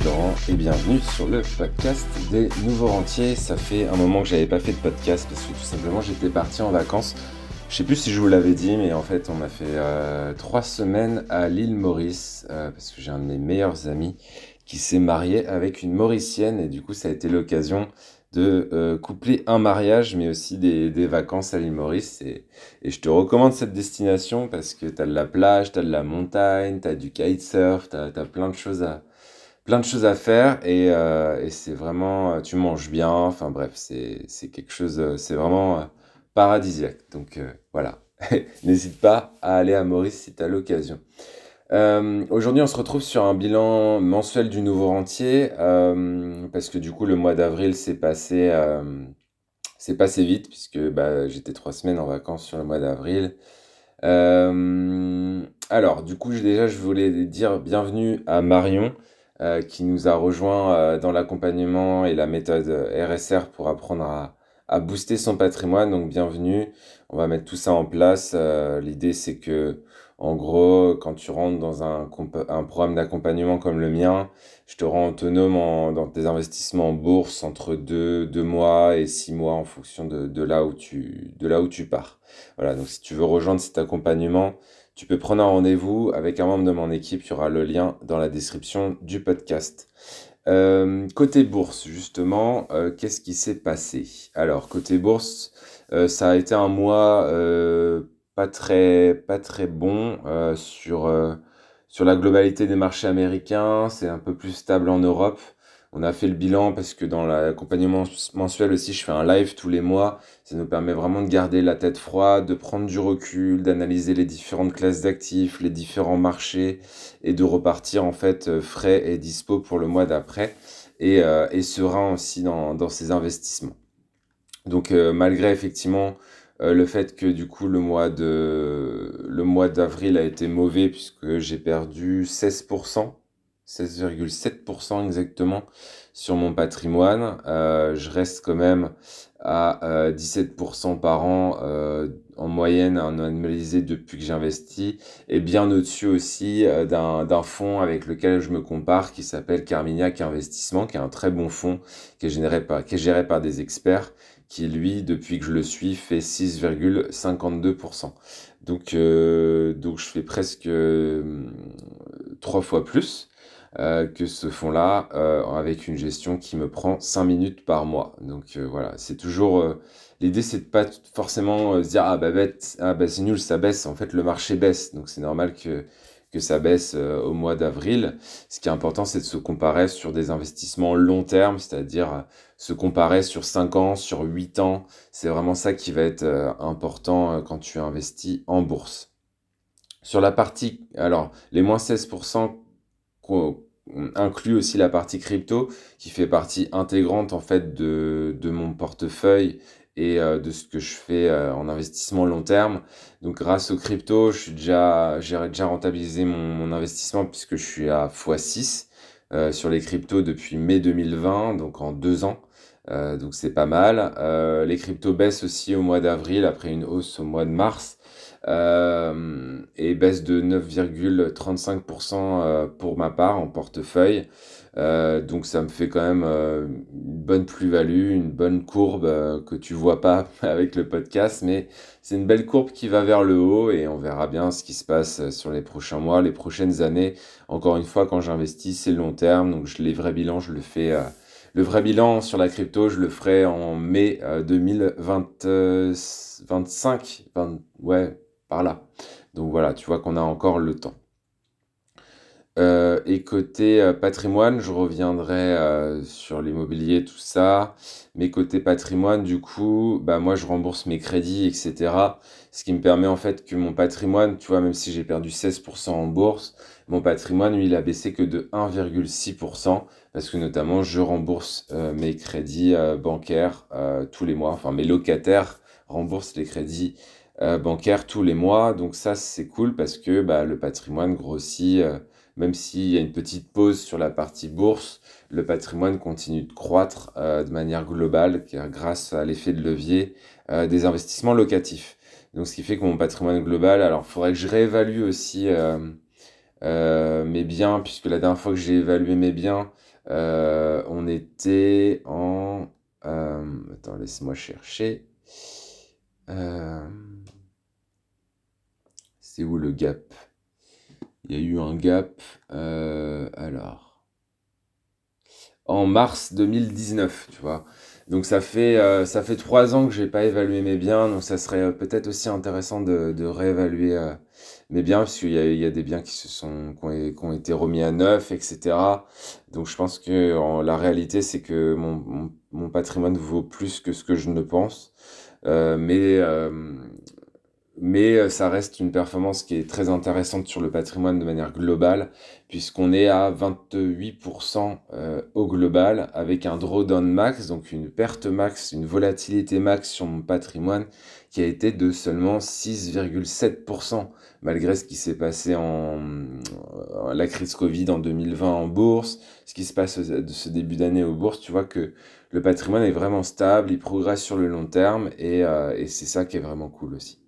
Florent et bienvenue sur le podcast des nouveaux rentiers. Ça fait un moment que j'avais pas fait de podcast parce que tout simplement j'étais parti en vacances. Je sais plus si je vous l'avais dit, mais en fait on a fait euh, trois semaines à l'île Maurice euh, parce que j'ai un de mes meilleurs amis qui s'est marié avec une Mauricienne et du coup ça a été l'occasion de euh, coupler un mariage mais aussi des, vacances à l'île Maurice et, je te recommande cette destination parce que tu as de la plage, tu as de la montagne, tu as du kitesurf, tu as, plein de choses à plein de choses à faire et, euh, c'est vraiment tu manges bien enfin bref c'est quelque chose c'est vraiment paradisiaque. Donc voilà. N'hésite pas à aller à Maurice si tu as l'occasion. Euh, aujourd'hui, on se retrouve sur un bilan mensuel du nouveau rentier, euh, parce que du coup, le mois d'avril s'est passé, euh, passé vite, puisque bah, j'étais trois semaines en vacances sur le mois d'avril. alors, du coup, déjà, je voulais dire bienvenue à Marion, qui nous a rejoint dans l'accompagnement et la méthode RSR pour apprendre à, à, booster son patrimoine. Donc, bienvenue. On va mettre tout ça en place. L'idée, c'est que en gros, quand tu rentres dans un, programme d'accompagnement comme le mien, je te rends autonome dans tes investissements en bourse entre deux, deux mois et six mois en fonction de, là où tu, pars. Voilà, donc si tu veux rejoindre cet accompagnement, tu peux prendre un rendez-vous avec un membre de mon équipe. Il y aura le lien dans la description du podcast. Euh, côté bourse, justement, euh, qu'est-ce qui s'est passé? Alors, côté bourse, euh, ça a été un mois pas très, pas très bon euh, sur, euh, sur la globalité des marchés américains. C'est un peu plus stable en Europe. On a fait le bilan parce que dans l'accompagnement mensuel aussi, je fais un live tous les mois. Ça nous permet vraiment de garder la tête froide, de prendre du recul, d'analyser les différentes classes d'actifs, les différents marchés et de repartir en fait euh, frais et dispo pour le mois d'après et, et serein aussi dans, dans ses investissements. Donc malgré effectivement euh, le fait que du coup le mois de le mois d'avril a été mauvais puisque j'ai perdu 16%, 16,7% exactement sur mon patrimoine. Euh, je reste quand même à euh, 17% par an euh, en moyenne en annualisé depuis que j'investis et bien au-dessus aussi d'un fonds avec lequel je me compare qui s'appelle Carmignac Investissement qui est un très bon fonds qui est, généré par, qui est géré par des experts qui lui, depuis que je le suis, fait 6,52%. Donc, euh, donc je fais presque euh, trois fois plus euh, que ce fonds-là, euh, avec une gestion qui me prend 5 minutes par mois. Donc voilà, c'est toujours... L'idée, c'est de pas forcément se dire, ah bah, ah bah c'est nul, ça baisse. En fait, le marché baisse. Donc c'est normal que que ça baisse euh, au mois d'avril. Ce qui est important, c'est de se comparer sur des investissements long terme, c'est-à-dire euh, se comparer sur 5 ans, sur 8 ans. C'est vraiment ça qui va être euh, important quand tu investis en bourse. Sur la partie, alors les moins 16% inclut aussi la partie crypto qui fait partie intégrante en fait de, de mon portefeuille et euh, de ce que je fais euh, en investissement long terme. Donc grâce aux crypto, je suis déjà, j'ai déjà rentabilisé mon, mon, investissement puisque je suis à x6 euh, sur les cryptos depuis mai 2020, donc en deux ans. Euh, donc c'est pas mal. Euh, les cryptos baissent aussi au mois d'avril après une hausse au mois de mars. Euh, et baisse de 9,35% pour ma part en portefeuille. Euh, donc ça me fait quand même euh, une bonne plus-value, une bonne courbe euh, que tu vois pas avec le podcast, mais c'est une belle courbe qui va vers le haut et on verra bien ce qui se passe sur les prochains mois, les prochaines années. Encore une fois, quand j'investis, c'est long terme, donc les vrais bilans, je le fais. le vrai bilan sur la crypto, je le ferai en mai 2025, ouais, par là. Donc voilà, tu vois qu'on a encore le temps. Euh, et côté euh, patrimoine, je reviendrai euh, sur l'immobilier, tout ça. Mais côté patrimoine, du coup, bah moi je rembourse mes crédits, etc. Ce qui me permet en fait que mon patrimoine, tu vois, même si j'ai perdu 16% en bourse, mon patrimoine, lui, il a baissé que de 1,6% parce que notamment je rembourse mes crédits bancaires tous les mois. Enfin, mes locataires remboursent les crédits bancaires tous les mois. Donc ça, c'est cool parce que bah, le patrimoine grossit même s'il y a une petite pause sur la partie bourse, le patrimoine continue de croître euh, de manière globale grâce à l'effet de levier euh, des investissements locatifs. Donc ce qui fait que mon patrimoine global, alors il faudrait que je réévalue aussi euh, mes biens, puisque la dernière fois que j'ai évalué mes biens, on était en... attends, laisse-moi chercher. C'est où le gap? Il y a eu un gap. alors en mars 2019, tu vois. Donc ça fait, euh, ça fait trois ans que j'ai pas évalué mes biens, donc ça serait euh, peut-être aussi intéressant de, réévaluer euh, mes biens, parce qu'il y a, il des biens qui se sont, qui ont, été remis à neuf, etc. Donc je pense que la réalité, c'est que mon, patrimoine vaut plus que ce que je ne pense. Euh, mais mais euh, ça reste une performance qui est très intéressante sur le patrimoine de manière globale, puisqu'on est à 28% euh, au global, avec un drawdown max, donc une perte max, une volatilité max sur mon patrimoine, qui a été de seulement 6,7%, malgré ce qui s'est passé en euh, la crise Covid en 2020 en bourse, ce qui se passe de ce début d'année aux bourses, tu vois que le patrimoine est vraiment stable, il progresse sur le long terme, et, et c'est ça qui est vraiment cool aussi.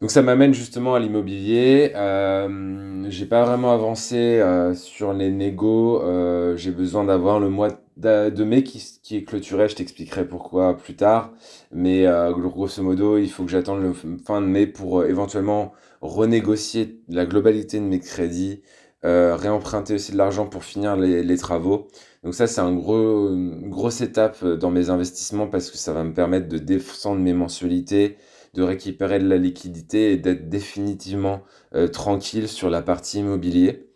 Donc ça m'amène justement à l'immobilier. Euh, j'ai pas vraiment avancé euh, sur les négos. Euh, j'ai besoin d'avoir le mois de mai qui, est clôturé. Je t'expliquerai pourquoi plus tard. Mais euh, grosso modo, il faut que j'attende le fin de mai pour éventuellement renégocier la globalité de mes crédits, réemprunter aussi de l'argent pour finir les, les travaux. Donc ça, c'est un gros, une grosse étape dans mes investissements parce que ça va me permettre de descendre mes mensualités de récupérer de la liquidité et d'être définitivement euh, tranquille sur la partie immobilier.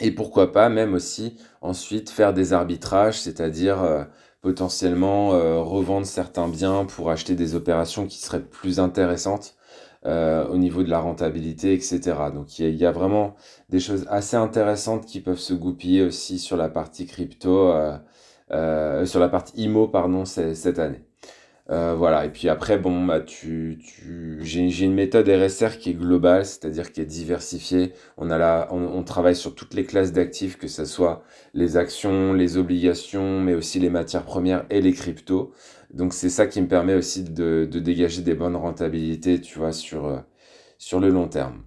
Et pourquoi pas même aussi ensuite faire des arbitrages, c'est-à-dire euh, potentiellement euh, revendre certains biens pour acheter des opérations qui seraient plus intéressantes au niveau de la rentabilité, etc. Donc il y, a vraiment des choses assez intéressantes qui peuvent se goupiller aussi sur la partie crypto, sur la partie IMO, pardon, cette année. Euh, voilà, et puis après, bon, bah, tu, tu... j'ai une méthode RSR qui est globale, c'est-à-dire qui est diversifiée. On, a la, on, on travaille sur toutes les classes d'actifs, que ce soit les actions, les obligations, mais aussi les matières premières et les cryptos. Donc c'est ça qui me permet aussi de, de dégager des bonnes rentabilités, tu vois, sur, euh, sur le long terme.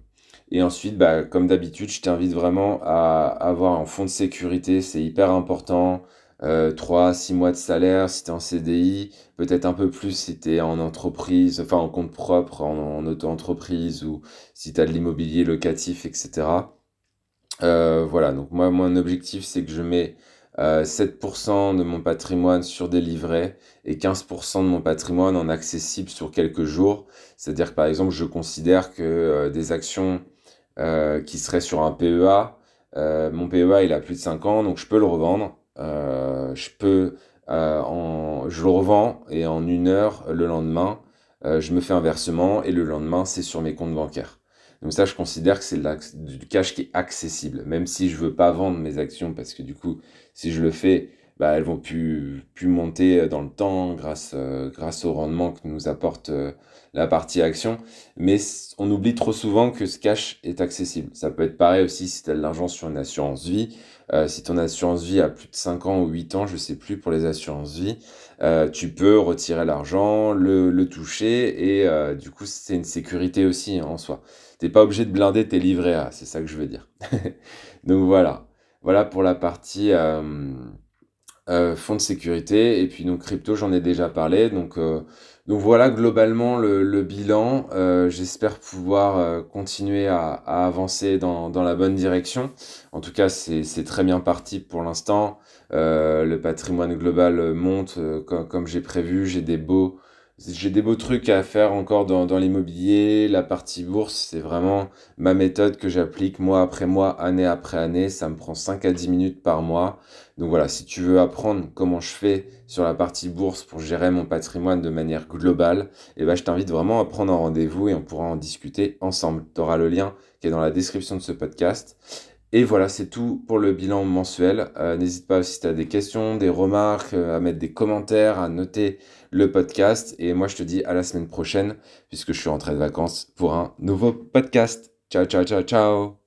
Et ensuite, bah, comme d'habitude, je t'invite vraiment à avoir un fonds de sécurité, c'est hyper important euh, 3, 6 mois de salaire si tu es en CDI, peut-être un peu plus si tu es en entreprise, enfin en compte propre, en, auto-entreprise ou si tu as de l'immobilier locatif, etc. Euh, voilà, donc moi, mon objectif, c'est que je mets euh, 7% de mon patrimoine sur des livrets et 15% de mon patrimoine en accessible sur quelques jours. C'est-à-dire que par exemple, je considère que euh, des actions euh, qui seraient sur un PEA, euh, mon PEA il a plus de 5 ans, donc je peux le revendre je peux, euh, en, je le revends et en une heure le lendemain, euh, je me fais un versement et le lendemain c'est sur mes comptes bancaires. Donc ça, je considère que c'est du cash qui est accessible, même si je veux pas vendre mes actions parce que du coup, si je le fais, bah, elles vont plus, plus monter dans le temps grâce, grâce au rendement que nous apporte la partie action. Mais on oublie trop souvent que ce cash est accessible. Ça peut être pareil aussi si tu as de l'argent sur une assurance vie. Euh, si ton assurance vie a plus de 5 ans ou 8 ans, je sais plus pour les assurances vie, euh, tu peux retirer l'argent, le, toucher et euh, du coup c'est une sécurité aussi hein, en soi. T'es pas obligé de blinder tes livrets A, c'est ça que je veux dire. Donc voilà, voilà pour la partie euh, euh, fonds de sécurité et puis donc crypto j'en ai déjà parlé donc donc voilà globalement le, bilan. Euh, J'espère pouvoir euh, continuer à, avancer dans, dans, la bonne direction. En tout cas, c'est très bien parti pour l'instant. Euh, le patrimoine global monte euh, comme, comme j'ai prévu. J'ai des beaux j'ai des beaux trucs à faire encore dans, l'immobilier. La partie bourse, c'est vraiment ma méthode que j'applique mois après mois, année après année. Ça me prend 5 à 10 minutes par mois. Donc voilà, si tu veux apprendre comment je fais sur la partie bourse pour gérer mon patrimoine de manière globale, eh ben, je t'invite vraiment à prendre un rendez-vous et on pourra en discuter ensemble. Tu auras le lien qui est dans la description de ce podcast. Et voilà, c'est tout pour le bilan mensuel. Euh, N'hésite pas si tu as des questions, des remarques, euh, à mettre des commentaires, à noter le podcast. Et moi, je te dis à la semaine prochaine, puisque je suis rentré de vacances pour un nouveau podcast. Ciao, ciao, ciao, ciao